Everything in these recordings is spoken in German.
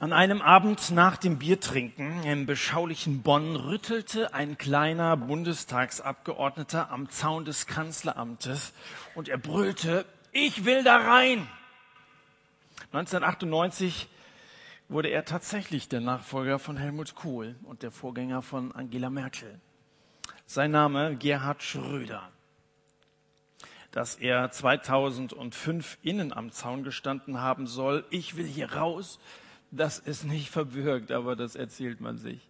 An einem Abend nach dem Biertrinken im beschaulichen Bonn rüttelte ein kleiner Bundestagsabgeordneter am Zaun des Kanzleramtes und er brüllte, ich will da rein. 1998 wurde er tatsächlich der Nachfolger von Helmut Kohl und der Vorgänger von Angela Merkel. Sein Name Gerhard Schröder. Dass er 2005 innen am Zaun gestanden haben soll, ich will hier raus, das ist nicht verbürgt, aber das erzählt man sich.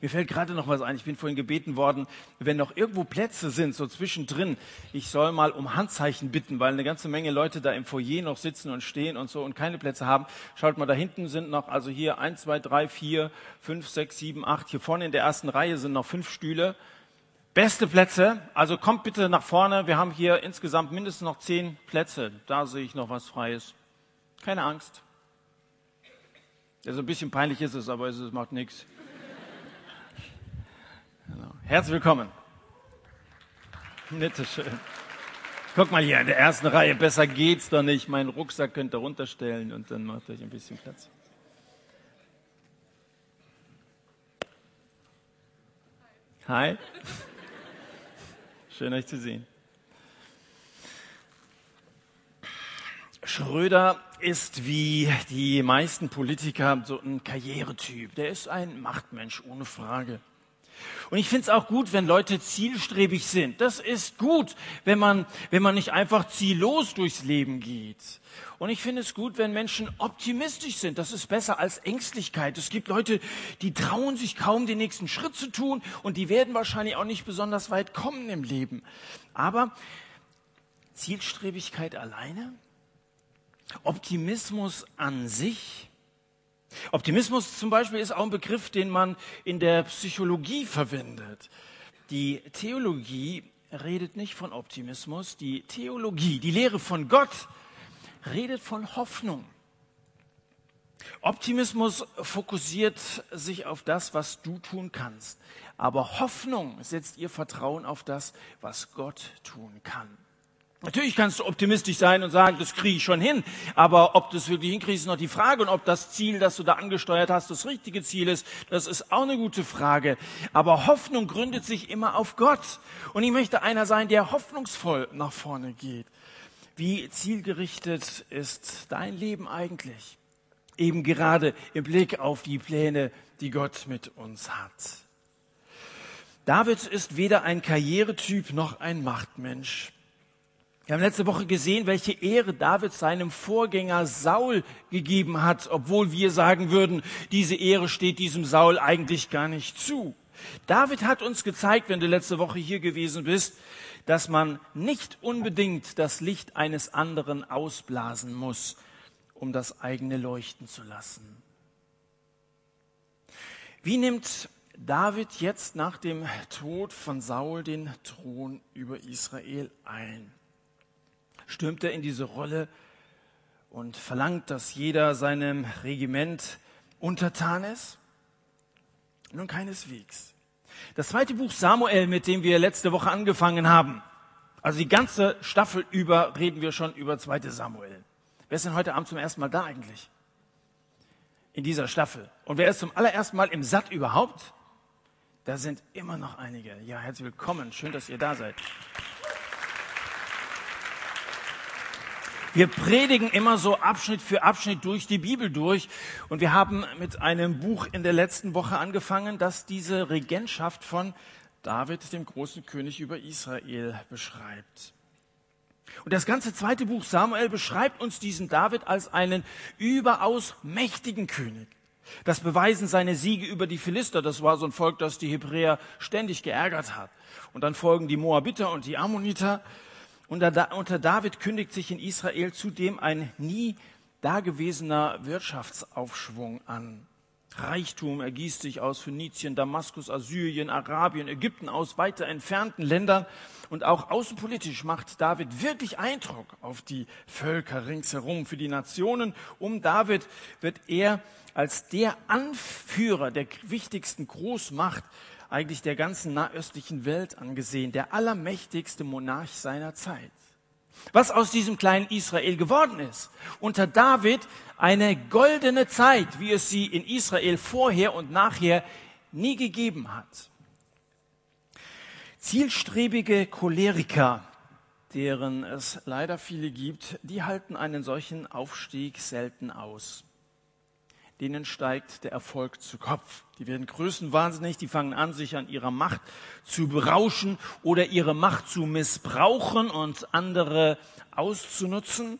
Mir fällt gerade noch was ein. Ich bin vorhin gebeten worden, wenn noch irgendwo Plätze sind, so zwischendrin, ich soll mal um Handzeichen bitten, weil eine ganze Menge Leute da im Foyer noch sitzen und stehen und so und keine Plätze haben. Schaut mal, da hinten sind noch, also hier eins, zwei, drei, vier, fünf, sechs, sieben, acht. Hier vorne in der ersten Reihe sind noch fünf Stühle. Beste Plätze. Also kommt bitte nach vorne. Wir haben hier insgesamt mindestens noch zehn Plätze. Da sehe ich noch was Freies. Keine Angst. Also ein bisschen peinlich ist es, aber es macht nichts. Genau. Herzlich willkommen. Bitte schön. Guck mal hier in der ersten Reihe, besser geht's doch nicht. Meinen Rucksack könnt ihr runterstellen und dann macht euch ein bisschen Platz. Hi. Schön euch zu sehen. Schröder ist wie die meisten Politiker so ein Karrieretyp. Der ist ein Machtmensch, ohne Frage. Und ich finde es auch gut, wenn Leute zielstrebig sind. Das ist gut, wenn man, wenn man nicht einfach ziellos durchs Leben geht. Und ich finde es gut, wenn Menschen optimistisch sind. Das ist besser als Ängstlichkeit. Es gibt Leute, die trauen sich kaum den nächsten Schritt zu tun und die werden wahrscheinlich auch nicht besonders weit kommen im Leben. Aber Zielstrebigkeit alleine? Optimismus an sich. Optimismus zum Beispiel ist auch ein Begriff, den man in der Psychologie verwendet. Die Theologie redet nicht von Optimismus. Die Theologie, die Lehre von Gott, redet von Hoffnung. Optimismus fokussiert sich auf das, was du tun kannst. Aber Hoffnung setzt ihr Vertrauen auf das, was Gott tun kann. Natürlich kannst du optimistisch sein und sagen, das kriege ich schon hin. Aber ob du es wirklich hinkriegst, ist noch die Frage. Und ob das Ziel, das du da angesteuert hast, das richtige Ziel ist, das ist auch eine gute Frage. Aber Hoffnung gründet sich immer auf Gott. Und ich möchte einer sein, der hoffnungsvoll nach vorne geht. Wie zielgerichtet ist dein Leben eigentlich? Eben gerade im Blick auf die Pläne, die Gott mit uns hat. David ist weder ein Karrieretyp noch ein Machtmensch. Wir haben letzte Woche gesehen, welche Ehre David seinem Vorgänger Saul gegeben hat, obwohl wir sagen würden, diese Ehre steht diesem Saul eigentlich gar nicht zu. David hat uns gezeigt, wenn du letzte Woche hier gewesen bist, dass man nicht unbedingt das Licht eines anderen ausblasen muss, um das eigene leuchten zu lassen. Wie nimmt David jetzt nach dem Tod von Saul den Thron über Israel ein? Stürmt er in diese Rolle und verlangt, dass jeder seinem Regiment untertan ist? Nun keineswegs. Das zweite Buch Samuel, mit dem wir letzte Woche angefangen haben, also die ganze Staffel über reden wir schon über zweite Samuel. Wer ist denn heute Abend zum ersten Mal da eigentlich? In dieser Staffel. Und wer ist zum allerersten Mal im Satt überhaupt? Da sind immer noch einige. Ja, herzlich willkommen. Schön, dass ihr da seid. Wir predigen immer so Abschnitt für Abschnitt durch die Bibel durch. Und wir haben mit einem Buch in der letzten Woche angefangen, das diese Regentschaft von David, dem großen König über Israel, beschreibt. Und das ganze zweite Buch Samuel beschreibt uns diesen David als einen überaus mächtigen König. Das beweisen seine Siege über die Philister. Das war so ein Volk, das die Hebräer ständig geärgert hat. Und dann folgen die Moabiter und die Ammoniter. Unter David kündigt sich in Israel zudem ein nie dagewesener Wirtschaftsaufschwung an. Reichtum ergießt sich aus Phönizien, Damaskus, Assyrien, Arabien, Ägypten, aus weiter entfernten Ländern. Und auch außenpolitisch macht David wirklich Eindruck auf die Völker ringsherum. Für die Nationen um David wird er als der Anführer der wichtigsten Großmacht eigentlich der ganzen nahöstlichen Welt angesehen, der allermächtigste Monarch seiner Zeit. Was aus diesem kleinen Israel geworden ist. Unter David eine goldene Zeit, wie es sie in Israel vorher und nachher nie gegeben hat. Zielstrebige Choleriker, deren es leider viele gibt, die halten einen solchen Aufstieg selten aus denen steigt der Erfolg zu Kopf. Die werden größenwahnsinnig, die fangen an, sich an ihrer Macht zu berauschen oder ihre Macht zu missbrauchen und andere auszunutzen.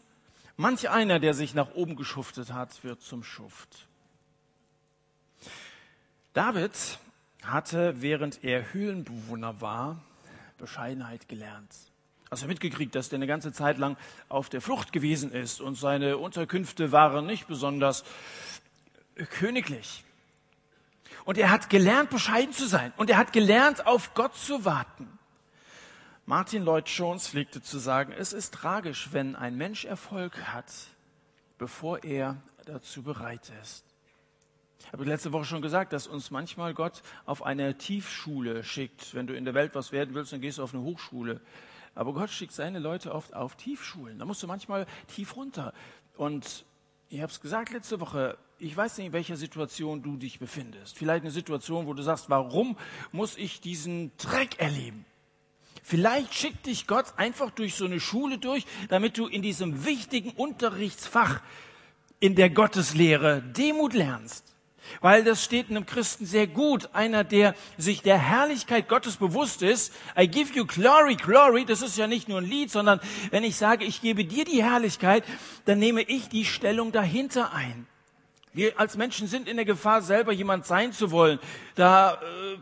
Manch einer, der sich nach oben geschuftet hat, wird zum Schuft. David hatte, während er Höhlenbewohner war, Bescheidenheit gelernt. Also mitgekriegt, dass der eine ganze Zeit lang auf der Flucht gewesen ist und seine Unterkünfte waren nicht besonders königlich. Und er hat gelernt, bescheiden zu sein. Und er hat gelernt, auf Gott zu warten. Martin Lloyd Jones pflegte zu sagen, es ist tragisch, wenn ein Mensch Erfolg hat, bevor er dazu bereit ist. Ich habe letzte Woche schon gesagt, dass uns manchmal Gott auf eine Tiefschule schickt. Wenn du in der Welt was werden willst, dann gehst du auf eine Hochschule. Aber Gott schickt seine Leute oft auf Tiefschulen. Da musst du manchmal tief runter. Und ich habe es gesagt letzte Woche, ich weiß nicht, in welcher Situation du dich befindest. Vielleicht eine Situation, wo du sagst, warum muss ich diesen Dreck erleben? Vielleicht schickt dich Gott einfach durch so eine Schule durch, damit du in diesem wichtigen Unterrichtsfach in der Gotteslehre Demut lernst. Weil das steht einem Christen sehr gut. Einer, der sich der Herrlichkeit Gottes bewusst ist. I give you glory, glory. Das ist ja nicht nur ein Lied, sondern wenn ich sage, ich gebe dir die Herrlichkeit, dann nehme ich die Stellung dahinter ein. Wir als Menschen sind in der Gefahr, selber jemand sein zu wollen. Da äh,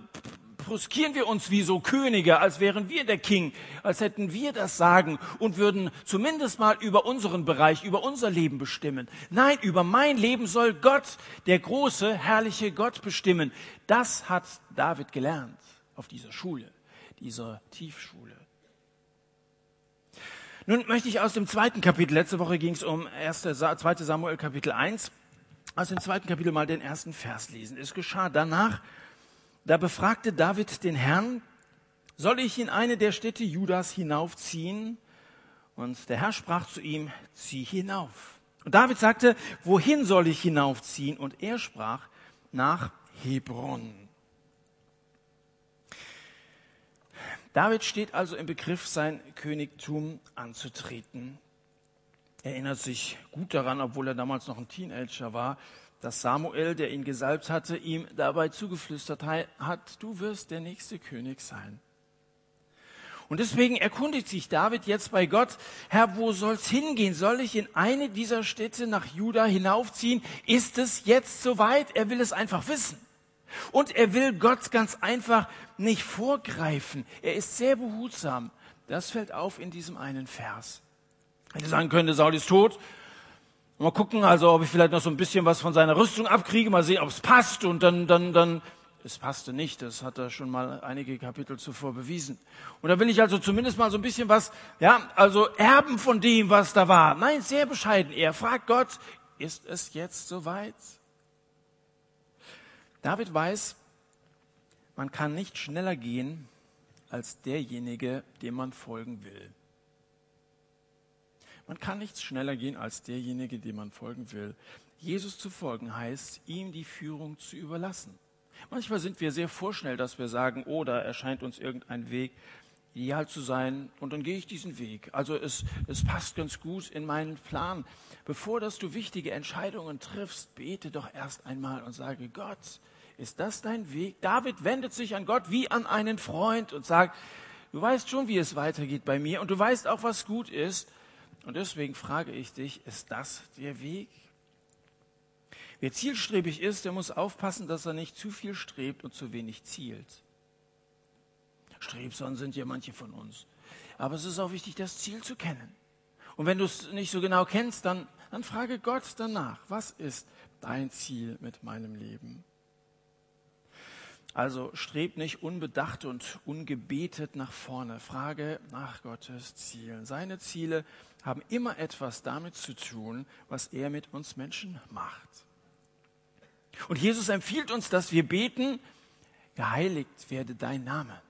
bruskieren wir uns wie so Könige, als wären wir der King, als hätten wir das Sagen und würden zumindest mal über unseren Bereich, über unser Leben bestimmen. Nein, über mein Leben soll Gott, der große, herrliche Gott bestimmen. Das hat David gelernt auf dieser Schule, dieser Tiefschule. Nun möchte ich aus dem zweiten Kapitel, letzte Woche ging es um 1. 2. Samuel Kapitel 1, aus dem zweiten Kapitel mal den ersten Vers lesen. Es geschah danach, da befragte David den Herrn, soll ich in eine der Städte Judas hinaufziehen? Und der Herr sprach zu ihm, zieh hinauf. Und David sagte, wohin soll ich hinaufziehen? Und er sprach, nach Hebron. David steht also im Begriff, sein Königtum anzutreten erinnert sich gut daran, obwohl er damals noch ein Teenager war, dass Samuel, der ihn gesalbt hatte, ihm dabei zugeflüstert hat, du wirst der nächste König sein. Und deswegen erkundigt sich David jetzt bei Gott, Herr, wo soll's hingehen? Soll ich in eine dieser Städte nach Juda hinaufziehen? Ist es jetzt soweit? Er will es einfach wissen. Und er will Gott ganz einfach nicht vorgreifen. Er ist sehr behutsam. Das fällt auf in diesem einen Vers. Hätte sagen könnte, Saul ist tot. Mal gucken, also ob ich vielleicht noch so ein bisschen was von seiner Rüstung abkriege, mal sehen, ob es passt und dann, dann, dann, es passte nicht, das hat er schon mal einige Kapitel zuvor bewiesen. Und da will ich also zumindest mal so ein bisschen was, ja, also erben von dem, was da war. Nein, sehr bescheiden. Er fragt Gott, ist es jetzt soweit? David weiß, man kann nicht schneller gehen als derjenige, dem man folgen will. Man kann nichts schneller gehen als derjenige, dem man folgen will. Jesus zu folgen heißt, ihm die Führung zu überlassen. Manchmal sind wir sehr vorschnell, dass wir sagen, oh, erscheint uns irgendein Weg ideal zu sein und dann gehe ich diesen Weg. Also es, es passt ganz gut in meinen Plan. Bevor dass du wichtige Entscheidungen triffst, bete doch erst einmal und sage, Gott, ist das dein Weg? David wendet sich an Gott wie an einen Freund und sagt, du weißt schon, wie es weitergeht bei mir und du weißt auch, was gut ist. Und deswegen frage ich dich, ist das der Weg? Wer zielstrebig ist, der muss aufpassen, dass er nicht zu viel strebt und zu wenig zielt. Strebsam sind ja manche von uns. Aber es ist auch wichtig, das Ziel zu kennen. Und wenn du es nicht so genau kennst, dann, dann frage Gott danach, was ist dein Ziel mit meinem Leben? Also streb nicht unbedacht und ungebetet nach vorne. Frage nach Gottes Zielen. Seine Ziele haben immer etwas damit zu tun, was er mit uns Menschen macht. Und Jesus empfiehlt uns, dass wir beten, geheiligt werde dein Name.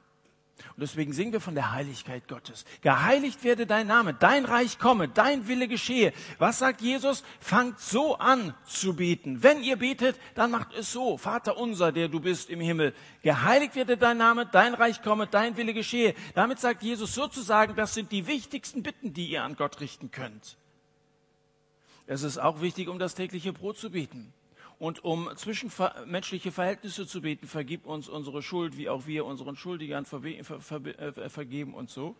Und deswegen singen wir von der Heiligkeit Gottes. Geheiligt werde dein Name, dein Reich komme, dein Wille geschehe. Was sagt Jesus? Fangt so an zu beten. Wenn ihr betet, dann macht es so. Vater unser, der du bist im Himmel. Geheiligt werde dein Name, dein Reich komme, dein Wille geschehe. Damit sagt Jesus sozusagen, das sind die wichtigsten Bitten, die ihr an Gott richten könnt. Es ist auch wichtig, um das tägliche Brot zu beten und um zwischenmenschliche Verhältnisse zu beten. Vergib uns unsere Schuld, wie auch wir unseren Schuldigern äh, vergeben und so.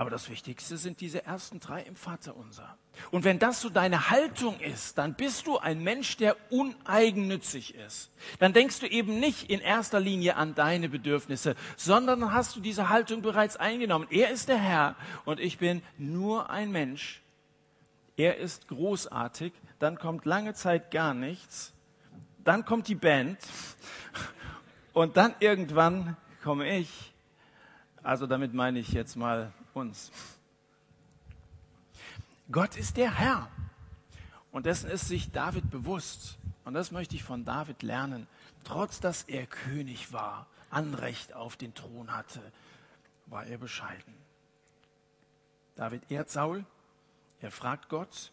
Aber das Wichtigste sind diese ersten drei im Vaterunser. Und wenn das so deine Haltung ist, dann bist du ein Mensch, der uneigennützig ist. Dann denkst du eben nicht in erster Linie an deine Bedürfnisse, sondern hast du diese Haltung bereits eingenommen. Er ist der Herr und ich bin nur ein Mensch. Er ist großartig dann kommt lange Zeit gar nichts, dann kommt die Band und dann irgendwann komme ich. Also damit meine ich jetzt mal uns. Gott ist der Herr. Und dessen ist sich David bewusst. Und das möchte ich von David lernen. Trotz dass er König war, Anrecht auf den Thron hatte, war er bescheiden. David ehrt Saul, er fragt Gott,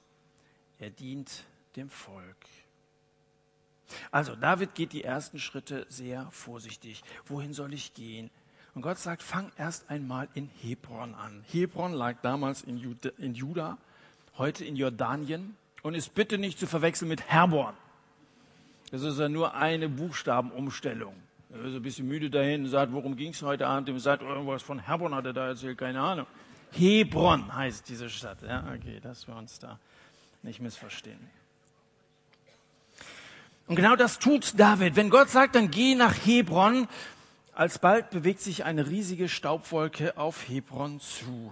er dient dem Volk. Also David geht die ersten Schritte sehr vorsichtig. Wohin soll ich gehen? Und Gott sagt, fang erst einmal in Hebron an. Hebron lag damals in Juda, in Juda, heute in Jordanien und ist bitte nicht zu verwechseln mit Herborn. Das ist ja nur eine Buchstabenumstellung. Er ist ein bisschen müde dahin und sagt, worum ging es heute Abend? Er sagt, irgendwas von Herborn hat er da erzählt, keine Ahnung. Hebron heißt diese Stadt. Ja, okay, dass wir uns da nicht missverstehen. Und genau das tut David. Wenn Gott sagt, dann geh nach Hebron, alsbald bewegt sich eine riesige Staubwolke auf Hebron zu.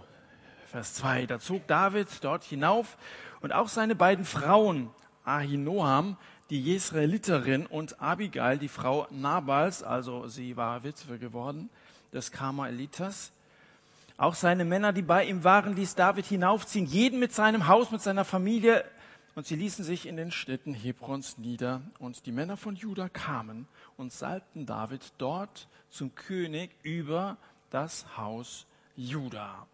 Vers 2. Da zog David dort hinauf und auch seine beiden Frauen, Ahinoam, die Jesraeliterin, und Abigail, die Frau Nabals, also sie war Witwe geworden, des Karmaelitas. Auch seine Männer, die bei ihm waren, ließ David hinaufziehen, jeden mit seinem Haus, mit seiner Familie. Und sie ließen sich in den Städten Hebrons nieder. Und die Männer von Juda kamen und salbten David dort zum König über das Haus Juda.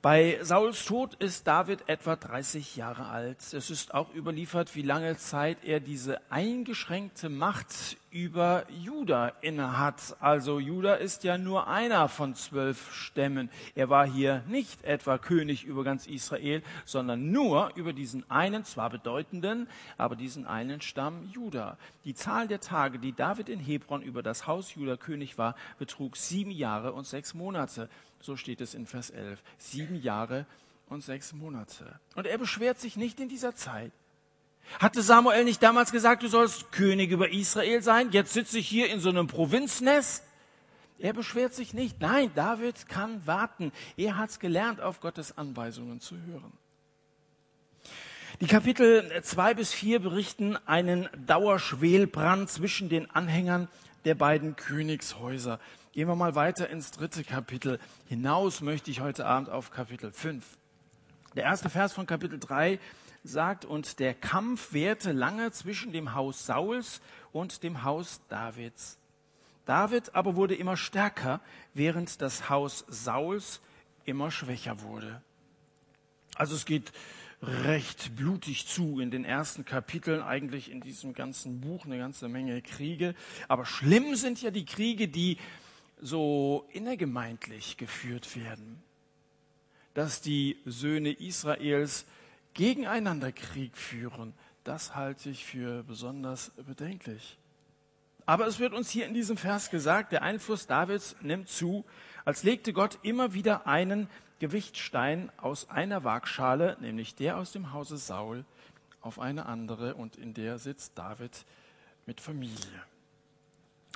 Bei Sauls Tod ist David etwa 30 Jahre alt. Es ist auch überliefert, wie lange Zeit er diese eingeschränkte Macht über Juda innehat. Also Juda ist ja nur einer von zwölf Stämmen. Er war hier nicht etwa König über ganz Israel, sondern nur über diesen einen, zwar bedeutenden, aber diesen einen Stamm Juda. Die Zahl der Tage, die David in Hebron über das Haus Juda König war, betrug sieben Jahre und sechs Monate. So steht es in Vers 11. Sieben Jahre und sechs Monate. Und er beschwert sich nicht in dieser Zeit. Hatte Samuel nicht damals gesagt, du sollst König über Israel sein? Jetzt sitze ich hier in so einem Provinznest. Er beschwert sich nicht. Nein, David kann warten. Er hat es gelernt, auf Gottes Anweisungen zu hören. Die Kapitel zwei bis vier berichten einen Dauerschwelbrand zwischen den Anhängern der beiden Königshäuser. Gehen wir mal weiter ins dritte Kapitel. Hinaus möchte ich heute Abend auf Kapitel 5. Der erste Vers von Kapitel 3 sagt, und der Kampf währte lange zwischen dem Haus Sauls und dem Haus Davids. David aber wurde immer stärker, während das Haus Sauls immer schwächer wurde. Also es geht recht blutig zu in den ersten Kapiteln, eigentlich in diesem ganzen Buch eine ganze Menge Kriege. Aber schlimm sind ja die Kriege, die so innergemeindlich geführt werden, dass die Söhne Israels gegeneinander Krieg führen, das halte ich für besonders bedenklich. Aber es wird uns hier in diesem Vers gesagt, der Einfluss Davids nimmt zu, als legte Gott immer wieder einen Gewichtstein aus einer Waagschale, nämlich der aus dem Hause Saul, auf eine andere und in der sitzt David mit Familie.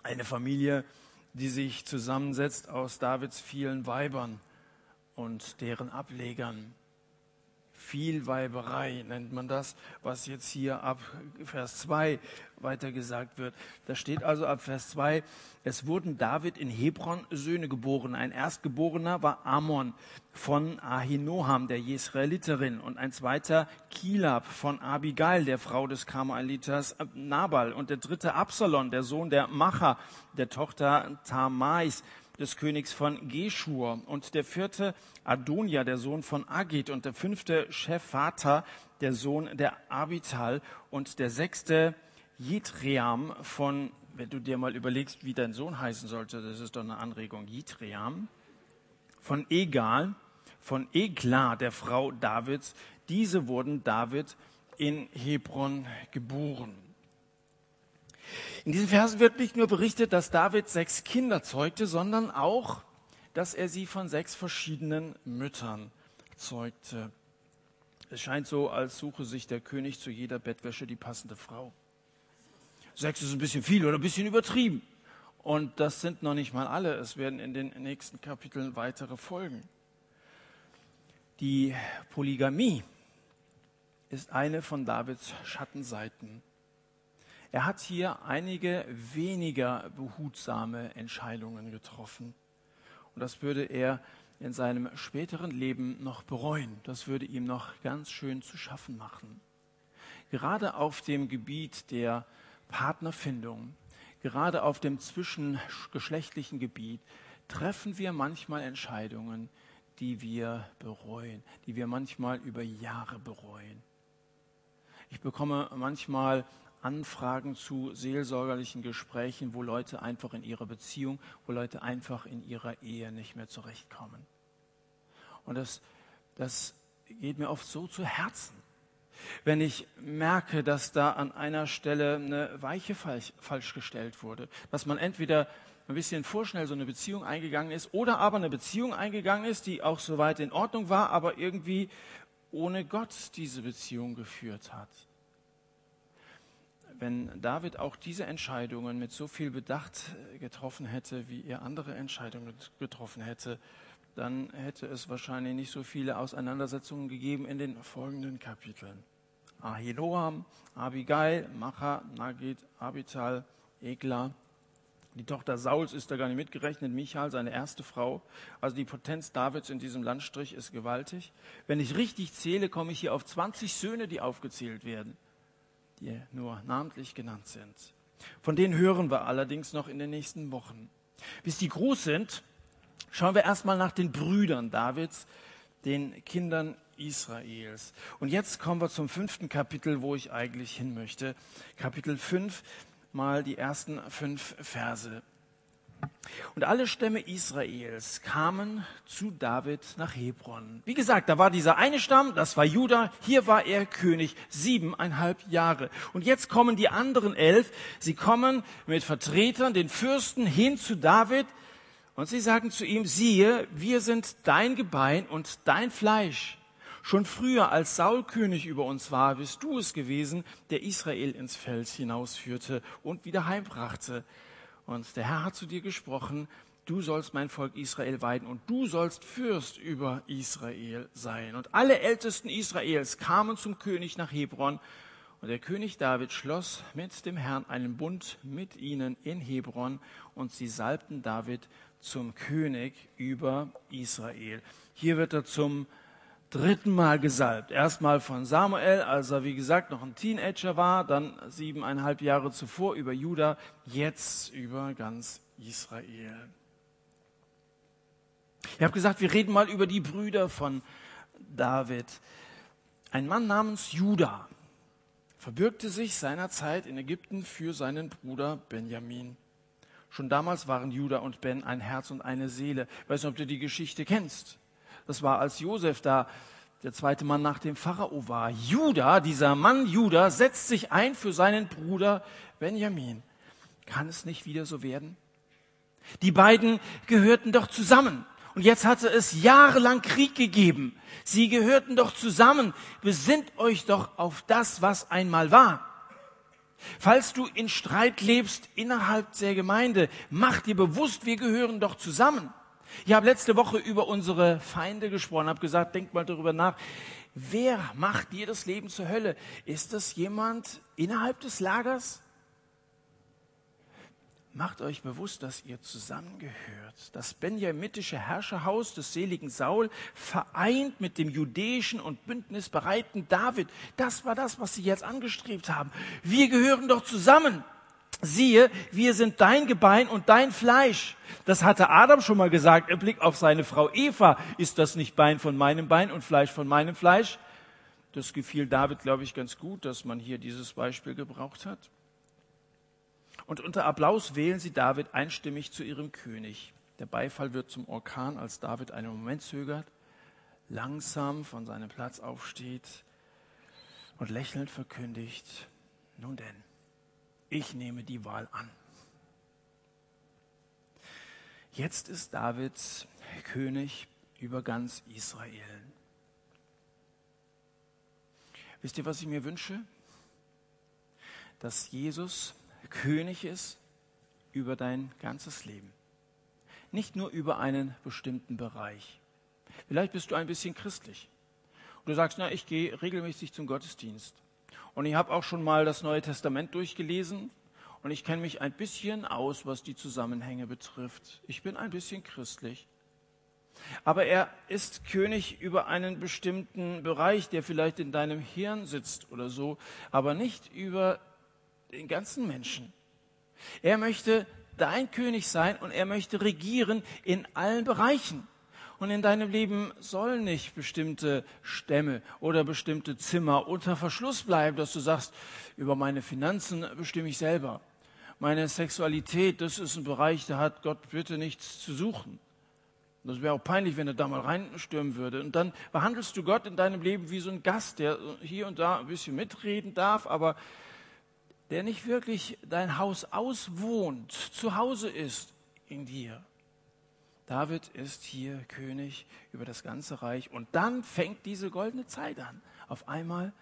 Eine Familie, die sich zusammensetzt aus Davids vielen Weibern und deren Ablegern Vielweiberei nennt man das, was jetzt hier ab Vers 2 weitergesagt wird. Da steht also ab Vers 2, es wurden David in Hebron Söhne geboren. Ein Erstgeborener war Amon von Ahinoam, der Jesraeliterin, und ein zweiter Kilab von Abigail, der Frau des Karmeliters Nabal, und der dritte Absalon, der Sohn der Macha, der Tochter Tamais, des Königs von Geschur und der vierte Adonia, der Sohn von Agit und der fünfte Shephata, der Sohn der Abital und der sechste Jitream von, wenn du dir mal überlegst, wie dein Sohn heißen sollte, das ist doch eine Anregung, Jitream, von Egal, von Egla, der Frau Davids. Diese wurden David in Hebron geboren. In diesen Versen wird nicht nur berichtet, dass David sechs Kinder zeugte, sondern auch, dass er sie von sechs verschiedenen Müttern zeugte. Es scheint so, als suche sich der König zu jeder Bettwäsche die passende Frau. Sechs ist ein bisschen viel oder ein bisschen übertrieben. Und das sind noch nicht mal alle. Es werden in den nächsten Kapiteln weitere folgen. Die Polygamie ist eine von Davids Schattenseiten. Er hat hier einige weniger behutsame Entscheidungen getroffen. Und das würde er in seinem späteren Leben noch bereuen. Das würde ihm noch ganz schön zu schaffen machen. Gerade auf dem Gebiet der Partnerfindung, gerade auf dem zwischengeschlechtlichen Gebiet, treffen wir manchmal Entscheidungen, die wir bereuen, die wir manchmal über Jahre bereuen. Ich bekomme manchmal Anfragen zu seelsorgerlichen Gesprächen, wo Leute einfach in ihrer Beziehung, wo Leute einfach in ihrer Ehe nicht mehr zurechtkommen. Und das, das geht mir oft so zu Herzen, wenn ich merke, dass da an einer Stelle eine Weiche falsch, falsch gestellt wurde, dass man entweder ein bisschen vorschnell so eine Beziehung eingegangen ist oder aber eine Beziehung eingegangen ist, die auch soweit in Ordnung war, aber irgendwie ohne Gott diese Beziehung geführt hat wenn David auch diese Entscheidungen mit so viel Bedacht äh, getroffen hätte, wie er andere Entscheidungen getroffen hätte, dann hätte es wahrscheinlich nicht so viele Auseinandersetzungen gegeben in den folgenden Kapiteln. Ahinoam, Abigail, Macha, Nagid, Abital, Egla. Die Tochter Sauls ist da gar nicht mitgerechnet, Michael, seine erste Frau. Also die Potenz Davids in diesem Landstrich ist gewaltig. Wenn ich richtig zähle, komme ich hier auf 20 Söhne, die aufgezählt werden die nur namentlich genannt sind. Von denen hören wir allerdings noch in den nächsten Wochen. Bis die groß sind, schauen wir erstmal nach den Brüdern Davids, den Kindern Israels. Und jetzt kommen wir zum fünften Kapitel, wo ich eigentlich hin möchte. Kapitel 5, mal die ersten fünf Verse. Und alle Stämme Israels kamen zu David nach Hebron. Wie gesagt, da war dieser eine Stamm, das war Juda, hier war er König, siebeneinhalb Jahre. Und jetzt kommen die anderen elf, sie kommen mit Vertretern, den Fürsten, hin zu David und sie sagen zu ihm, siehe, wir sind dein Gebein und dein Fleisch. Schon früher, als Saul König über uns war, bist du es gewesen, der Israel ins Feld hinausführte und wieder heimbrachte. Und der Herr hat zu dir gesprochen, du sollst mein Volk Israel weiden und du sollst Fürst über Israel sein. Und alle Ältesten Israels kamen zum König nach Hebron und der König David schloss mit dem Herrn einen Bund mit ihnen in Hebron und sie salbten David zum König über Israel. Hier wird er zum dritten Mal gesalbt. Erstmal von Samuel, als er, wie gesagt, noch ein Teenager war, dann siebeneinhalb Jahre zuvor über Juda, jetzt über ganz Israel. Ich habe gesagt, wir reden mal über die Brüder von David. Ein Mann namens Juda verbürgte sich seinerzeit in Ägypten für seinen Bruder Benjamin. Schon damals waren Juda und Ben ein Herz und eine Seele. Ich weiß nicht, ob du die Geschichte kennst. Das war, als Josef da der zweite Mann nach dem Pharao war. Judah, dieser Mann Judah, setzt sich ein für seinen Bruder Benjamin. Kann es nicht wieder so werden? Die beiden gehörten doch zusammen. Und jetzt hatte es jahrelang Krieg gegeben. Sie gehörten doch zusammen. Besinnt euch doch auf das, was einmal war. Falls du in Streit lebst innerhalb der Gemeinde, mach dir bewusst, wir gehören doch zusammen. Ich habe letzte Woche über unsere Feinde gesprochen, habe gesagt, denkt mal darüber nach, wer macht dir das Leben zur Hölle? Ist das jemand innerhalb des Lagers? Macht euch bewusst, dass ihr zusammengehört. Das benjamitische Herrscherhaus des seligen Saul vereint mit dem judäischen und bündnisbereiten David. Das war das, was sie jetzt angestrebt haben. Wir gehören doch zusammen. Siehe, wir sind dein Gebein und dein Fleisch. Das hatte Adam schon mal gesagt im Blick auf seine Frau Eva. Ist das nicht Bein von meinem Bein und Fleisch von meinem Fleisch? Das gefiel David, glaube ich, ganz gut, dass man hier dieses Beispiel gebraucht hat. Und unter Applaus wählen sie David einstimmig zu ihrem König. Der Beifall wird zum Orkan, als David einen Moment zögert, langsam von seinem Platz aufsteht und lächelnd verkündigt, nun denn, ich nehme die Wahl an. Jetzt ist David König über ganz Israel. Wisst ihr, was ich mir wünsche? Dass Jesus König ist über dein ganzes Leben. Nicht nur über einen bestimmten Bereich. Vielleicht bist du ein bisschen christlich. Und du sagst, na, ich gehe regelmäßig zum Gottesdienst. Und ich habe auch schon mal das Neue Testament durchgelesen und ich kenne mich ein bisschen aus, was die Zusammenhänge betrifft. Ich bin ein bisschen christlich. Aber er ist König über einen bestimmten Bereich, der vielleicht in deinem Hirn sitzt oder so, aber nicht über den ganzen Menschen. Er möchte dein König sein und er möchte regieren in allen Bereichen. Und in deinem Leben sollen nicht bestimmte Stämme oder bestimmte Zimmer unter Verschluss bleiben, dass du sagst, über meine Finanzen bestimme ich selber. Meine Sexualität, das ist ein Bereich, da hat Gott bitte nichts zu suchen. Das wäre auch peinlich, wenn er da mal reinstürmen würde. Und dann behandelst du Gott in deinem Leben wie so ein Gast, der hier und da ein bisschen mitreden darf, aber der nicht wirklich dein Haus auswohnt, zu Hause ist in dir. David ist hier König über das ganze Reich und dann fängt diese goldene Zeit an. Auf einmal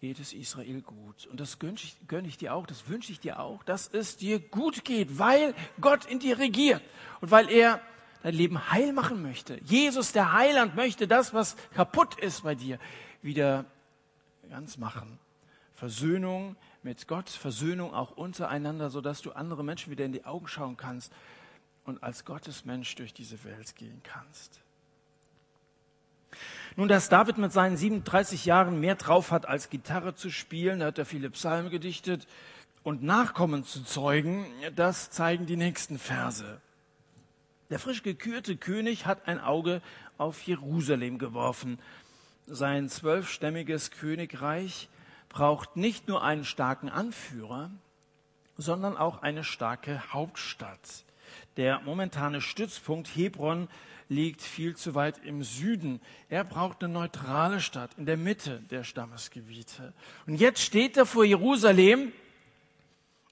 geht es Israel gut. Und das gönne ich, gönne ich dir auch, das wünsche ich dir auch, dass es dir gut geht, weil Gott in dir regiert und weil er dein Leben heil machen möchte. Jesus, der Heiland, möchte das, was kaputt ist bei dir, wieder ganz machen. Versöhnung mit Gott, Versöhnung auch untereinander, sodass du andere Menschen wieder in die Augen schauen kannst und als Gottesmensch durch diese Welt gehen kannst. Nun, dass David mit seinen 37 Jahren mehr drauf hat, als Gitarre zu spielen, da hat er viele Psalmen gedichtet und Nachkommen zu zeugen, das zeigen die nächsten Verse. Der frisch gekürte König hat ein Auge auf Jerusalem geworfen. Sein zwölfstämmiges Königreich braucht nicht nur einen starken Anführer, sondern auch eine starke Hauptstadt. Der momentane Stützpunkt Hebron liegt viel zu weit im Süden. Er braucht eine neutrale Stadt in der Mitte der Stammesgebiete. Und jetzt steht er vor Jerusalem.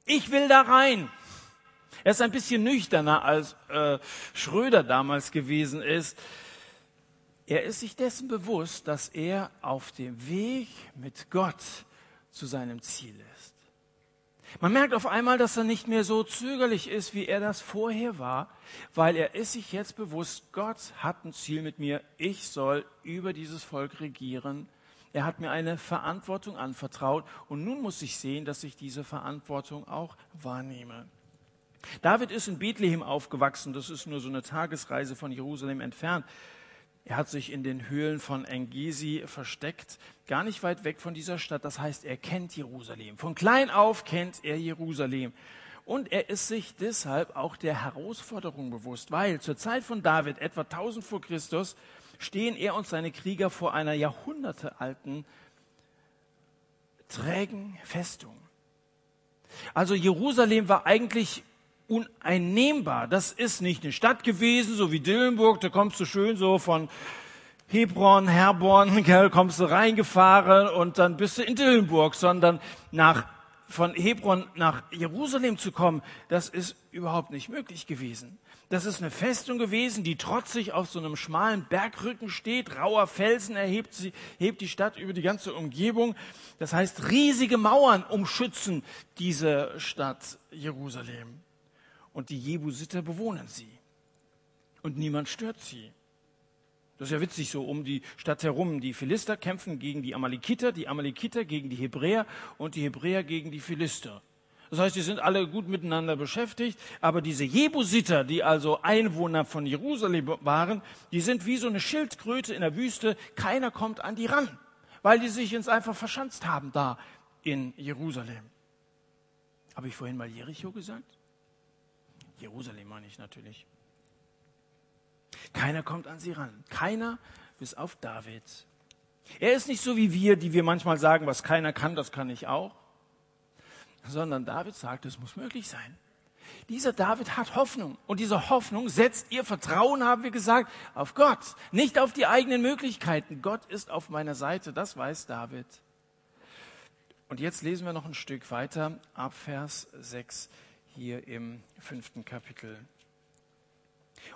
Ich will da rein. Er ist ein bisschen nüchterner als äh, Schröder damals gewesen ist. Er ist sich dessen bewusst, dass er auf dem Weg mit Gott zu seinem Ziel ist. Man merkt auf einmal, dass er nicht mehr so zögerlich ist, wie er das vorher war, weil er ist sich jetzt bewusst, Gott hat ein Ziel mit mir, ich soll über dieses Volk regieren. Er hat mir eine Verantwortung anvertraut und nun muss ich sehen, dass ich diese Verantwortung auch wahrnehme. David ist in Bethlehem aufgewachsen, das ist nur so eine Tagesreise von Jerusalem entfernt. Er hat sich in den Höhlen von Engesi versteckt, gar nicht weit weg von dieser Stadt. Das heißt, er kennt Jerusalem. Von klein auf kennt er Jerusalem. Und er ist sich deshalb auch der Herausforderung bewusst, weil zur Zeit von David, etwa 1000 vor Christus, stehen er und seine Krieger vor einer jahrhundertealten, trägen Festung. Also Jerusalem war eigentlich uneinnehmbar. Das ist nicht eine Stadt gewesen, so wie Dillenburg, da kommst du schön so von Hebron, Herborn, gell, kommst du reingefahren und dann bist du in Dillenburg, sondern nach, von Hebron nach Jerusalem zu kommen, das ist überhaupt nicht möglich gewesen. Das ist eine Festung gewesen, die trotzig auf so einem schmalen Bergrücken steht. Rauer Felsen erhebt sie, hebt die Stadt über die ganze Umgebung. Das heißt, riesige Mauern umschützen diese Stadt Jerusalem und die Jebusiter bewohnen sie. Und niemand stört sie. Das ist ja witzig so um die Stadt herum. Die Philister kämpfen gegen die Amalekiter, die Amalekiter gegen die Hebräer und die Hebräer gegen die Philister. Das heißt, die sind alle gut miteinander beschäftigt, aber diese Jebusiter, die also Einwohner von Jerusalem waren, die sind wie so eine Schildkröte in der Wüste. Keiner kommt an die ran, weil die sich jetzt einfach verschanzt haben da in Jerusalem. Habe ich vorhin mal Jericho gesagt? Jerusalem meine ich natürlich. Keiner kommt an sie ran. Keiner bis auf David. Er ist nicht so wie wir, die wir manchmal sagen, was keiner kann, das kann ich auch. Sondern David sagt, es muss möglich sein. Dieser David hat Hoffnung. Und diese Hoffnung setzt ihr Vertrauen, haben wir gesagt, auf Gott. Nicht auf die eigenen Möglichkeiten. Gott ist auf meiner Seite. Das weiß David. Und jetzt lesen wir noch ein Stück weiter ab Vers 6 hier im fünften Kapitel.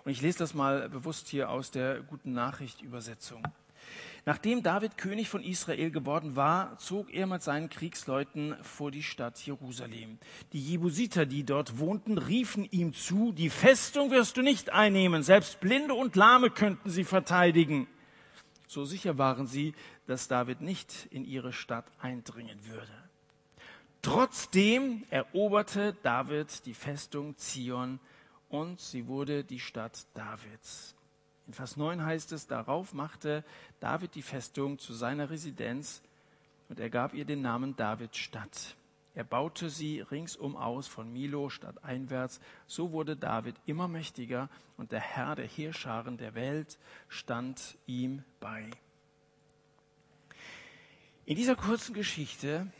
Und ich lese das mal bewusst hier aus der Guten Nachricht Übersetzung. Nachdem David König von Israel geworden war, zog er mit seinen Kriegsleuten vor die Stadt Jerusalem. Die Jebusiter, die dort wohnten, riefen ihm zu, die Festung wirst du nicht einnehmen, selbst Blinde und Lahme könnten sie verteidigen. So sicher waren sie, dass David nicht in ihre Stadt eindringen würde. Trotzdem eroberte David die Festung Zion und sie wurde die Stadt Davids. In Vers 9 heißt es, darauf machte David die Festung zu seiner Residenz und er gab ihr den Namen Davids Stadt. Er baute sie ringsum aus von Milo stadteinwärts. So wurde David immer mächtiger und der Herr der Heerscharen der Welt stand ihm bei. In dieser kurzen Geschichte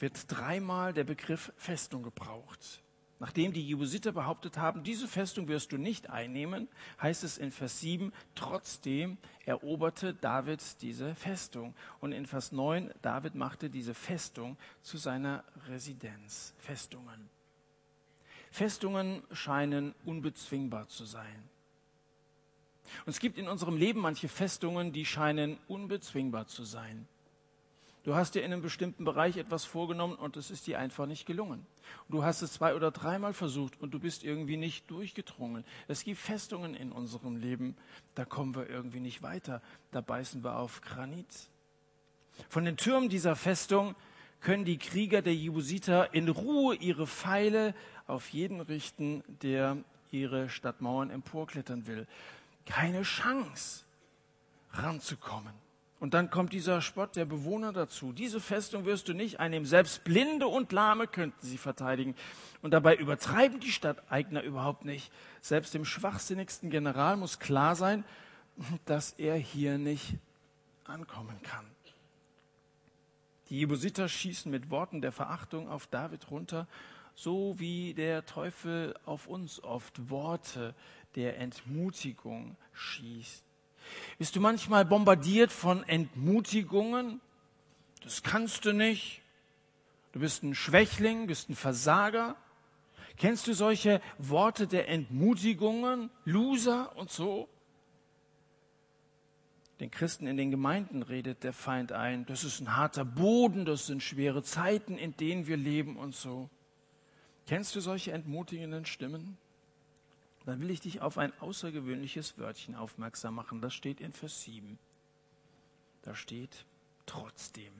wird dreimal der Begriff Festung gebraucht. Nachdem die Jebusiter behauptet haben, diese Festung wirst du nicht einnehmen, heißt es in Vers 7, trotzdem eroberte David diese Festung. Und in Vers 9, David machte diese Festung zu seiner Residenz. Festungen. Festungen scheinen unbezwingbar zu sein. Und es gibt in unserem Leben manche Festungen, die scheinen unbezwingbar zu sein. Du hast dir in einem bestimmten Bereich etwas vorgenommen und es ist dir einfach nicht gelungen. Du hast es zwei oder dreimal versucht und du bist irgendwie nicht durchgedrungen. Es gibt Festungen in unserem Leben, da kommen wir irgendwie nicht weiter. Da beißen wir auf Granit. Von den Türmen dieser Festung können die Krieger der Jebusiter in Ruhe ihre Pfeile auf jeden richten, der ihre Stadtmauern emporklettern will. Keine Chance, ranzukommen. Und dann kommt dieser Spott der Bewohner dazu. Diese Festung wirst du nicht einnehmen. Selbst Blinde und Lahme könnten sie verteidigen. Und dabei übertreiben die Stadteigner überhaupt nicht. Selbst dem schwachsinnigsten General muss klar sein, dass er hier nicht ankommen kann. Die Jebusiter schießen mit Worten der Verachtung auf David runter, so wie der Teufel auf uns oft Worte der Entmutigung schießt. Bist du manchmal bombardiert von Entmutigungen? Das kannst du nicht. Du bist ein Schwächling, bist ein Versager. Kennst du solche Worte der Entmutigungen, Loser und so? Den Christen in den Gemeinden redet der Feind ein, das ist ein harter Boden, das sind schwere Zeiten, in denen wir leben und so. Kennst du solche entmutigenden Stimmen? Dann will ich dich auf ein außergewöhnliches Wörtchen aufmerksam machen. Das steht in Vers 7. Da steht trotzdem.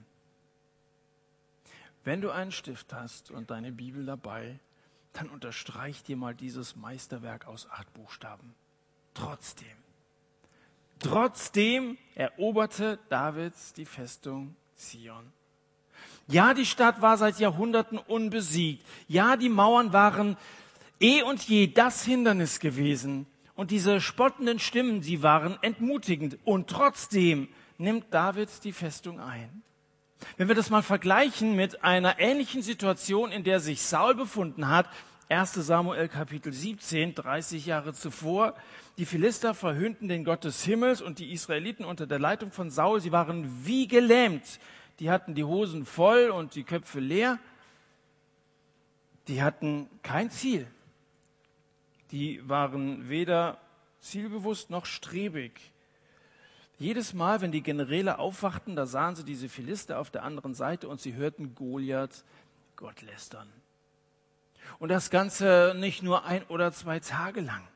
Wenn du einen Stift hast und deine Bibel dabei, dann unterstreich dir mal dieses Meisterwerk aus acht Buchstaben. Trotzdem. Trotzdem eroberte Davids die Festung Zion. Ja, die Stadt war seit Jahrhunderten unbesiegt. Ja, die Mauern waren eh und je das Hindernis gewesen. Und diese spottenden Stimmen, sie waren entmutigend. Und trotzdem nimmt David die Festung ein. Wenn wir das mal vergleichen mit einer ähnlichen Situation, in der sich Saul befunden hat, 1 Samuel Kapitel 17, 30 Jahre zuvor, die Philister verhöhnten den Gott des Himmels und die Israeliten unter der Leitung von Saul, sie waren wie gelähmt. Die hatten die Hosen voll und die Köpfe leer. Die hatten kein Ziel die waren weder zielbewusst noch strebig. Jedes Mal, wenn die Generäle aufwachten, da sahen sie diese Philister auf der anderen Seite und sie hörten Goliath Gott lästern. Und das Ganze nicht nur ein oder zwei Tage lang.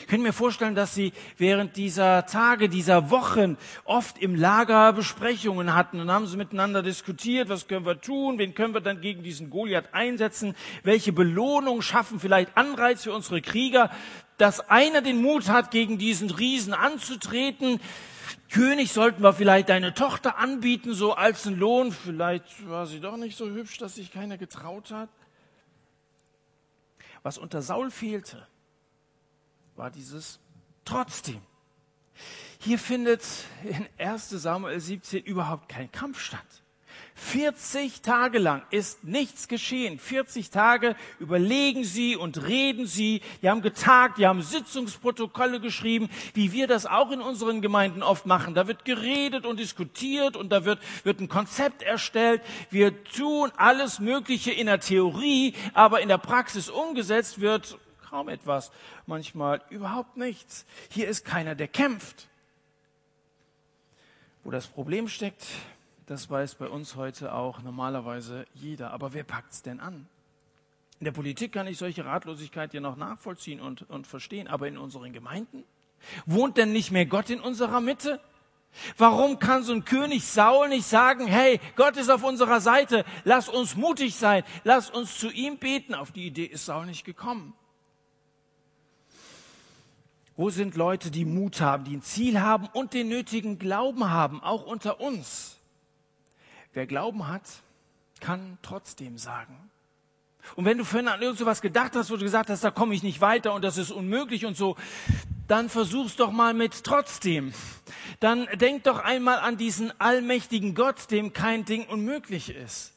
Ich könnte mir vorstellen, dass sie während dieser Tage, dieser Wochen oft im Lager Besprechungen hatten und haben sie miteinander diskutiert, was können wir tun, wen können wir dann gegen diesen Goliath einsetzen, welche Belohnung schaffen vielleicht Anreiz für unsere Krieger, dass einer den Mut hat, gegen diesen Riesen anzutreten. König, sollten wir vielleicht deine Tochter anbieten, so als einen Lohn. Vielleicht war sie doch nicht so hübsch, dass sich keiner getraut hat. Was unter Saul fehlte, war dieses trotzdem. Hier findet in 1 Samuel 17 überhaupt kein Kampf statt. 40 Tage lang ist nichts geschehen. 40 Tage überlegen sie und reden sie. Die haben getagt, die haben Sitzungsprotokolle geschrieben, wie wir das auch in unseren Gemeinden oft machen. Da wird geredet und diskutiert und da wird, wird ein Konzept erstellt. Wir tun alles Mögliche in der Theorie, aber in der Praxis umgesetzt wird kaum etwas, manchmal überhaupt nichts. Hier ist keiner, der kämpft. Wo das Problem steckt, das weiß bei uns heute auch normalerweise jeder. Aber wer packt es denn an? In der Politik kann ich solche Ratlosigkeit ja noch nachvollziehen und, und verstehen, aber in unseren Gemeinden? Wohnt denn nicht mehr Gott in unserer Mitte? Warum kann so ein König Saul nicht sagen, hey, Gott ist auf unserer Seite, lass uns mutig sein, lass uns zu ihm beten? Auf die Idee ist Saul nicht gekommen. Wo sind Leute, die Mut haben, die ein Ziel haben und den nötigen Glauben haben, auch unter uns? Wer Glauben hat, kann trotzdem sagen. Und wenn du vorhin an irgend sowas gedacht hast, wo du gesagt hast, da komme ich nicht weiter und das ist unmöglich und so, dann versuch's doch mal mit trotzdem. Dann denk doch einmal an diesen allmächtigen Gott, dem kein Ding unmöglich ist.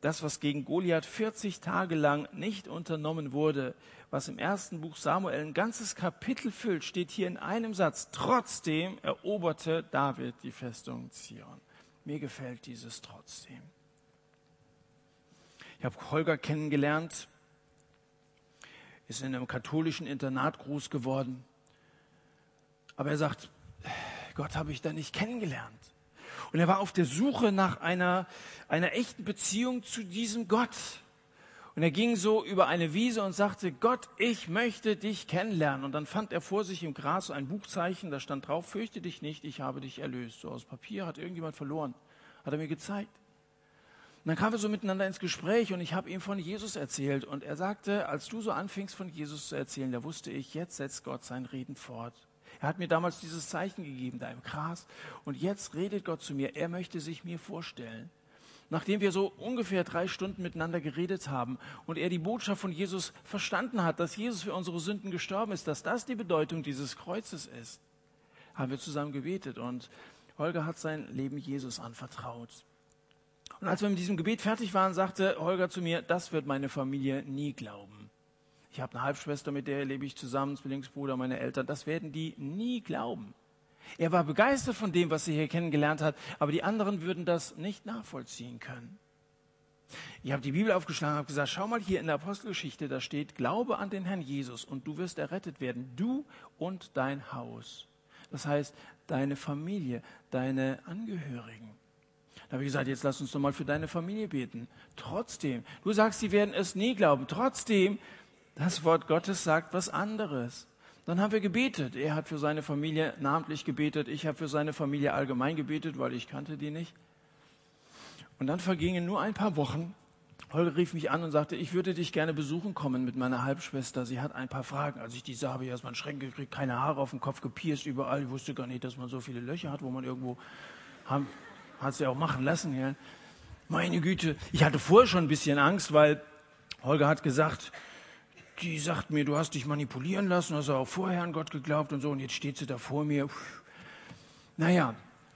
Das, was gegen Goliath 40 Tage lang nicht unternommen wurde, was im ersten Buch Samuel ein ganzes Kapitel füllt, steht hier in einem Satz. Trotzdem eroberte David die Festung Zion. Mir gefällt dieses trotzdem. Ich habe Holger kennengelernt, ist in einem katholischen Internat groß geworden. Aber er sagt, Gott habe ich da nicht kennengelernt. Und er war auf der Suche nach einer, einer echten Beziehung zu diesem Gott. Und er ging so über eine Wiese und sagte, Gott, ich möchte dich kennenlernen. Und dann fand er vor sich im Gras ein Buchzeichen, da stand drauf, fürchte dich nicht, ich habe dich erlöst. So aus Papier hat irgendjemand verloren, hat er mir gezeigt. Und dann kamen wir so miteinander ins Gespräch und ich habe ihm von Jesus erzählt. Und er sagte, als du so anfingst von Jesus zu erzählen, da wusste ich, jetzt setzt Gott sein Reden fort. Er hat mir damals dieses Zeichen gegeben, da im Gras. Und jetzt redet Gott zu mir. Er möchte sich mir vorstellen nachdem wir so ungefähr drei Stunden miteinander geredet haben und er die Botschaft von Jesus verstanden hat, dass Jesus für unsere Sünden gestorben ist, dass das die Bedeutung dieses Kreuzes ist, haben wir zusammen gebetet und Holger hat sein Leben Jesus anvertraut. Und als wir mit diesem Gebet fertig waren, sagte Holger zu mir, das wird meine Familie nie glauben. Ich habe eine Halbschwester, mit der lebe ich zusammen, Zwillingsbruder, meine Eltern, das werden die nie glauben. Er war begeistert von dem, was er hier kennengelernt hat, aber die anderen würden das nicht nachvollziehen können. Ich habe die Bibel aufgeschlagen und habe gesagt, schau mal hier in der Apostelgeschichte, da steht, glaube an den Herrn Jesus und du wirst errettet werden, du und dein Haus. Das heißt, deine Familie, deine Angehörigen. Da habe ich gesagt, jetzt lass uns doch mal für deine Familie beten. Trotzdem, du sagst, sie werden es nie glauben. Trotzdem, das Wort Gottes sagt was anderes. Dann haben wir gebetet. Er hat für seine Familie namentlich gebetet. Ich habe für seine Familie allgemein gebetet, weil ich kannte die nicht. Und dann vergingen nur ein paar Wochen. Holger rief mich an und sagte, ich würde dich gerne besuchen kommen mit meiner Halbschwester. Sie hat ein paar Fragen. Als ich die sah, habe ich erstmal einen Schreck gekriegt, keine Haare auf dem Kopf gepierst überall. Ich wusste gar nicht, dass man so viele Löcher hat, wo man irgendwo haben, hat sie auch machen lassen. Ja. Meine Güte, ich hatte vorher schon ein bisschen Angst, weil Holger hat gesagt, die sagt mir, du hast dich manipulieren lassen, hast auch vorher an Gott geglaubt und so, und jetzt steht sie da vor mir. Naja,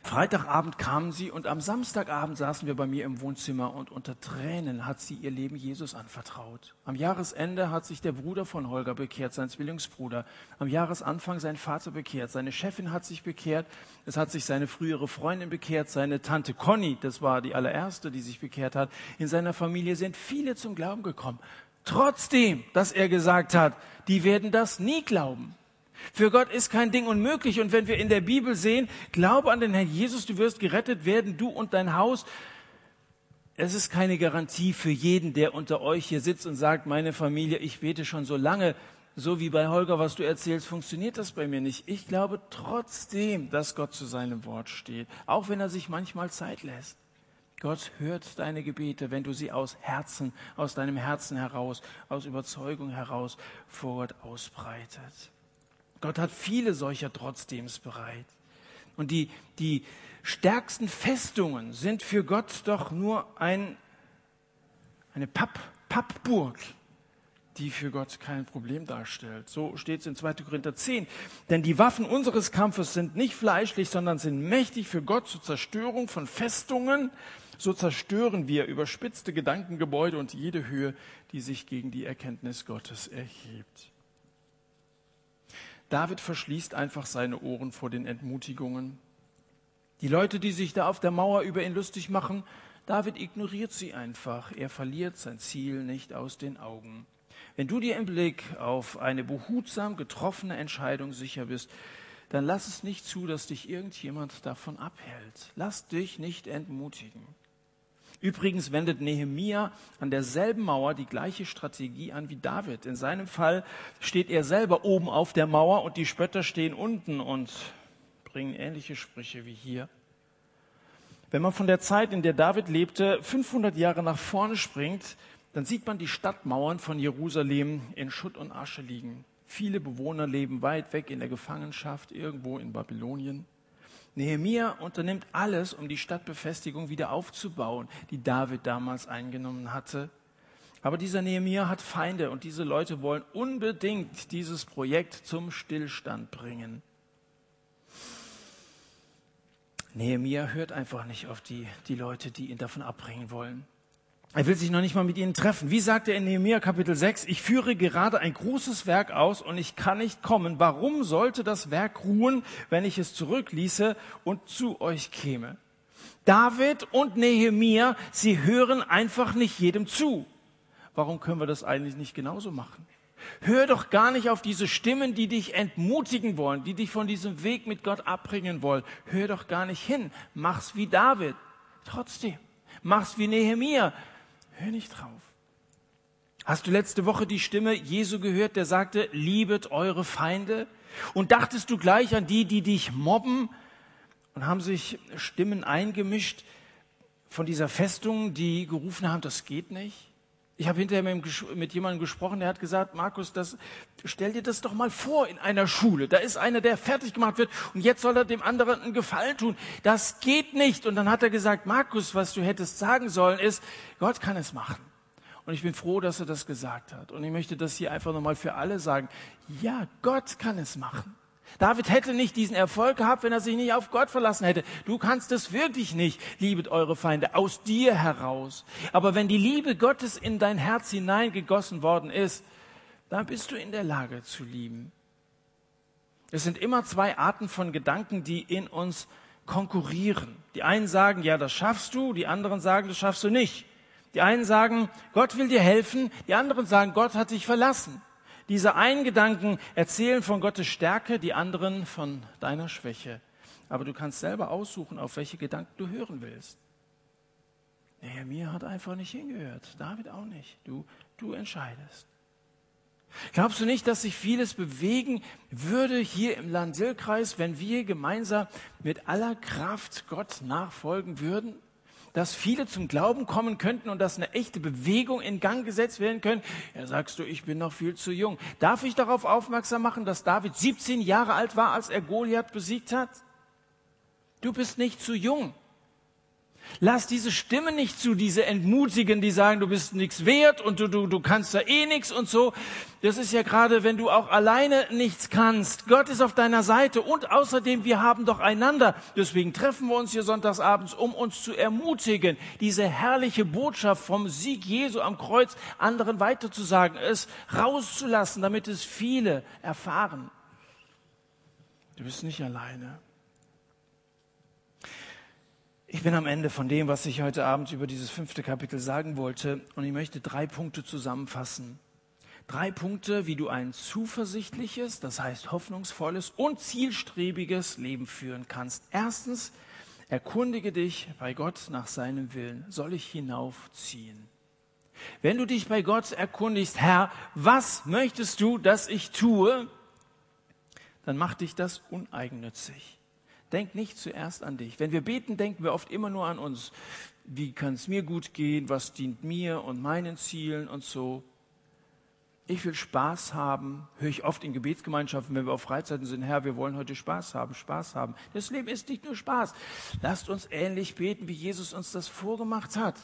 Freitagabend kamen sie und am Samstagabend saßen wir bei mir im Wohnzimmer und unter Tränen hat sie ihr Leben Jesus anvertraut. Am Jahresende hat sich der Bruder von Holger bekehrt, sein Zwillingsbruder. Am Jahresanfang sein Vater bekehrt, seine Chefin hat sich bekehrt, es hat sich seine frühere Freundin bekehrt, seine Tante Conny, das war die allererste, die sich bekehrt hat. In seiner Familie sind viele zum Glauben gekommen. Trotzdem, dass er gesagt hat, die werden das nie glauben. Für Gott ist kein Ding unmöglich. Und wenn wir in der Bibel sehen, glaube an den Herrn Jesus, du wirst gerettet werden, du und dein Haus. Es ist keine Garantie für jeden, der unter euch hier sitzt und sagt, meine Familie, ich bete schon so lange, so wie bei Holger, was du erzählst, funktioniert das bei mir nicht. Ich glaube trotzdem, dass Gott zu seinem Wort steht, auch wenn er sich manchmal Zeit lässt. Gott hört deine Gebete, wenn du sie aus Herzen, aus deinem Herzen heraus, aus Überzeugung heraus vor Gott ausbreitet. Gott hat viele solcher Trotzdems bereit. Und die, die stärksten Festungen sind für Gott doch nur ein, eine Papp, Pappburg, die für Gott kein Problem darstellt. So steht es in 2. Korinther 10. Denn die Waffen unseres Kampfes sind nicht fleischlich, sondern sind mächtig für Gott zur Zerstörung von Festungen so zerstören wir überspitzte Gedankengebäude und jede Höhe, die sich gegen die Erkenntnis Gottes erhebt. David verschließt einfach seine Ohren vor den Entmutigungen. Die Leute, die sich da auf der Mauer über ihn lustig machen, David ignoriert sie einfach. Er verliert sein Ziel nicht aus den Augen. Wenn du dir im Blick auf eine behutsam getroffene Entscheidung sicher bist, dann lass es nicht zu, dass dich irgendjemand davon abhält. Lass dich nicht entmutigen. Übrigens wendet Nehemia an derselben Mauer die gleiche Strategie an wie David. In seinem Fall steht er selber oben auf der Mauer und die Spötter stehen unten und bringen ähnliche Sprüche wie hier. Wenn man von der Zeit, in der David lebte, 500 Jahre nach vorne springt, dann sieht man die Stadtmauern von Jerusalem in Schutt und Asche liegen. Viele Bewohner leben weit weg in der Gefangenschaft, irgendwo in Babylonien. Nehemia unternimmt alles, um die Stadtbefestigung wieder aufzubauen, die David damals eingenommen hatte. Aber dieser Nehemia hat Feinde und diese Leute wollen unbedingt dieses Projekt zum Stillstand bringen. Nehemia hört einfach nicht auf die, die Leute, die ihn davon abbringen wollen. Er will sich noch nicht mal mit ihnen treffen. Wie sagt er in Nehemiah Kapitel 6, ich führe gerade ein großes Werk aus und ich kann nicht kommen. Warum sollte das Werk ruhen, wenn ich es zurückließe und zu euch käme? David und Nehemiah, sie hören einfach nicht jedem zu. Warum können wir das eigentlich nicht genauso machen? Hör doch gar nicht auf diese Stimmen, die dich entmutigen wollen, die dich von diesem Weg mit Gott abbringen wollen. Hör doch gar nicht hin. Mach's wie David. Trotzdem. Mach's wie Nehemiah. Hör nicht drauf. Hast du letzte Woche die Stimme Jesu gehört, der sagte, liebet eure Feinde? Und dachtest du gleich an die, die dich mobben? Und haben sich Stimmen eingemischt von dieser Festung, die gerufen haben, das geht nicht? Ich habe hinterher mit, mit jemandem gesprochen, der hat gesagt, Markus, das, stell dir das doch mal vor in einer Schule. Da ist einer, der fertig gemacht wird und jetzt soll er dem anderen einen Gefallen tun. Das geht nicht. Und dann hat er gesagt, Markus, was du hättest sagen sollen, ist, Gott kann es machen. Und ich bin froh, dass er das gesagt hat. Und ich möchte das hier einfach nochmal für alle sagen. Ja, Gott kann es machen. David hätte nicht diesen Erfolg gehabt, wenn er sich nicht auf Gott verlassen hätte. Du kannst es wirklich nicht, liebet eure Feinde, aus dir heraus. Aber wenn die Liebe Gottes in dein Herz hineingegossen worden ist, dann bist du in der Lage zu lieben. Es sind immer zwei Arten von Gedanken, die in uns konkurrieren. Die einen sagen, ja, das schaffst du, die anderen sagen, das schaffst du nicht. Die einen sagen, Gott will dir helfen, die anderen sagen, Gott hat dich verlassen. Diese einen Gedanken erzählen von Gottes Stärke, die anderen von deiner Schwäche. Aber du kannst selber aussuchen, auf welche Gedanken du hören willst. Nehemiah hat einfach nicht hingehört. David auch nicht. Du, du entscheidest. Glaubst du nicht, dass sich vieles bewegen würde hier im Landil-Kreis, wenn wir gemeinsam mit aller Kraft Gott nachfolgen würden? Dass viele zum Glauben kommen könnten und dass eine echte Bewegung in Gang gesetzt werden können. Ja, sagst du, ich bin noch viel zu jung. Darf ich darauf aufmerksam machen, dass David 17 Jahre alt war, als er Goliath besiegt hat? Du bist nicht zu jung. Lass diese Stimme nicht zu, diese Entmutigen, die sagen, du bist nichts wert und du, du, du kannst da eh nichts und so. Das ist ja gerade, wenn du auch alleine nichts kannst. Gott ist auf deiner Seite und außerdem, wir haben doch einander. Deswegen treffen wir uns hier sonntagsabends, um uns zu ermutigen, diese herrliche Botschaft vom Sieg Jesu am Kreuz anderen weiterzusagen, es rauszulassen, damit es viele erfahren. Du bist nicht alleine. Ich bin am Ende von dem, was ich heute Abend über dieses fünfte Kapitel sagen wollte und ich möchte drei Punkte zusammenfassen. Drei Punkte, wie du ein zuversichtliches, das heißt hoffnungsvolles und zielstrebiges Leben führen kannst. Erstens, erkundige dich bei Gott nach seinem Willen. Soll ich hinaufziehen? Wenn du dich bei Gott erkundigst, Herr, was möchtest du, dass ich tue? Dann macht dich das uneigennützig. Denk nicht zuerst an dich. Wenn wir beten, denken wir oft immer nur an uns. Wie kann es mir gut gehen? Was dient mir und meinen Zielen und so? Ich will Spaß haben, höre ich oft in Gebetsgemeinschaften, wenn wir auf Freizeiten sind, Herr, wir wollen heute Spaß haben, Spaß haben. Das Leben ist nicht nur Spaß. Lasst uns ähnlich beten, wie Jesus uns das vorgemacht hat.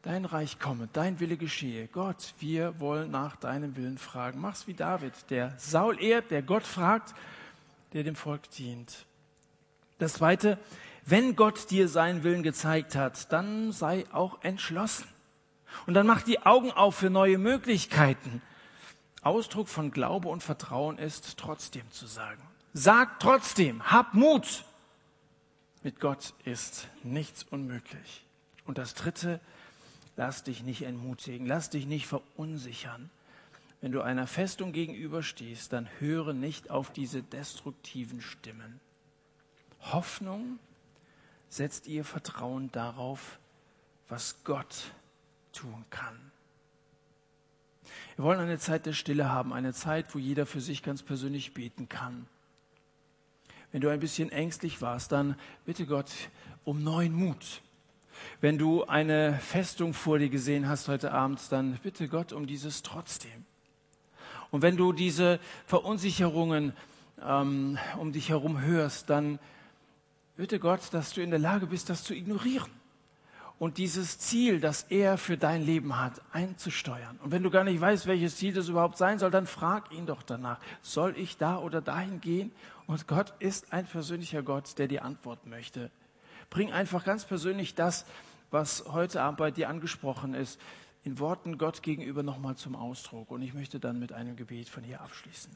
Dein Reich komme, dein Wille geschehe. Gott, wir wollen nach deinem Willen fragen. Mach's wie David, der Saul ehrt, der Gott fragt, der dem Volk dient. Das zweite, wenn Gott dir seinen Willen gezeigt hat, dann sei auch entschlossen. Und dann mach die Augen auf für neue Möglichkeiten. Ausdruck von Glaube und Vertrauen ist, trotzdem zu sagen. Sag trotzdem, hab Mut. Mit Gott ist nichts unmöglich. Und das dritte, lass dich nicht entmutigen, lass dich nicht verunsichern. Wenn du einer Festung gegenüberstehst, dann höre nicht auf diese destruktiven Stimmen. Hoffnung setzt ihr Vertrauen darauf, was Gott tun kann. Wir wollen eine Zeit der Stille haben, eine Zeit, wo jeder für sich ganz persönlich beten kann. Wenn du ein bisschen ängstlich warst, dann bitte Gott um neuen Mut. Wenn du eine Festung vor dir gesehen hast heute Abend, dann bitte Gott um dieses trotzdem. Und wenn du diese Verunsicherungen ähm, um dich herum hörst, dann bitte Gott, dass du in der Lage bist, das zu ignorieren und dieses Ziel, das er für dein Leben hat, einzusteuern. Und wenn du gar nicht weißt, welches Ziel das überhaupt sein soll, dann frag ihn doch danach. Soll ich da oder dahin gehen? Und Gott ist ein persönlicher Gott, der dir antworten möchte. Bring einfach ganz persönlich das, was heute Abend bei dir angesprochen ist, in Worten Gott gegenüber nochmal zum Ausdruck. Und ich möchte dann mit einem Gebet von hier abschließen.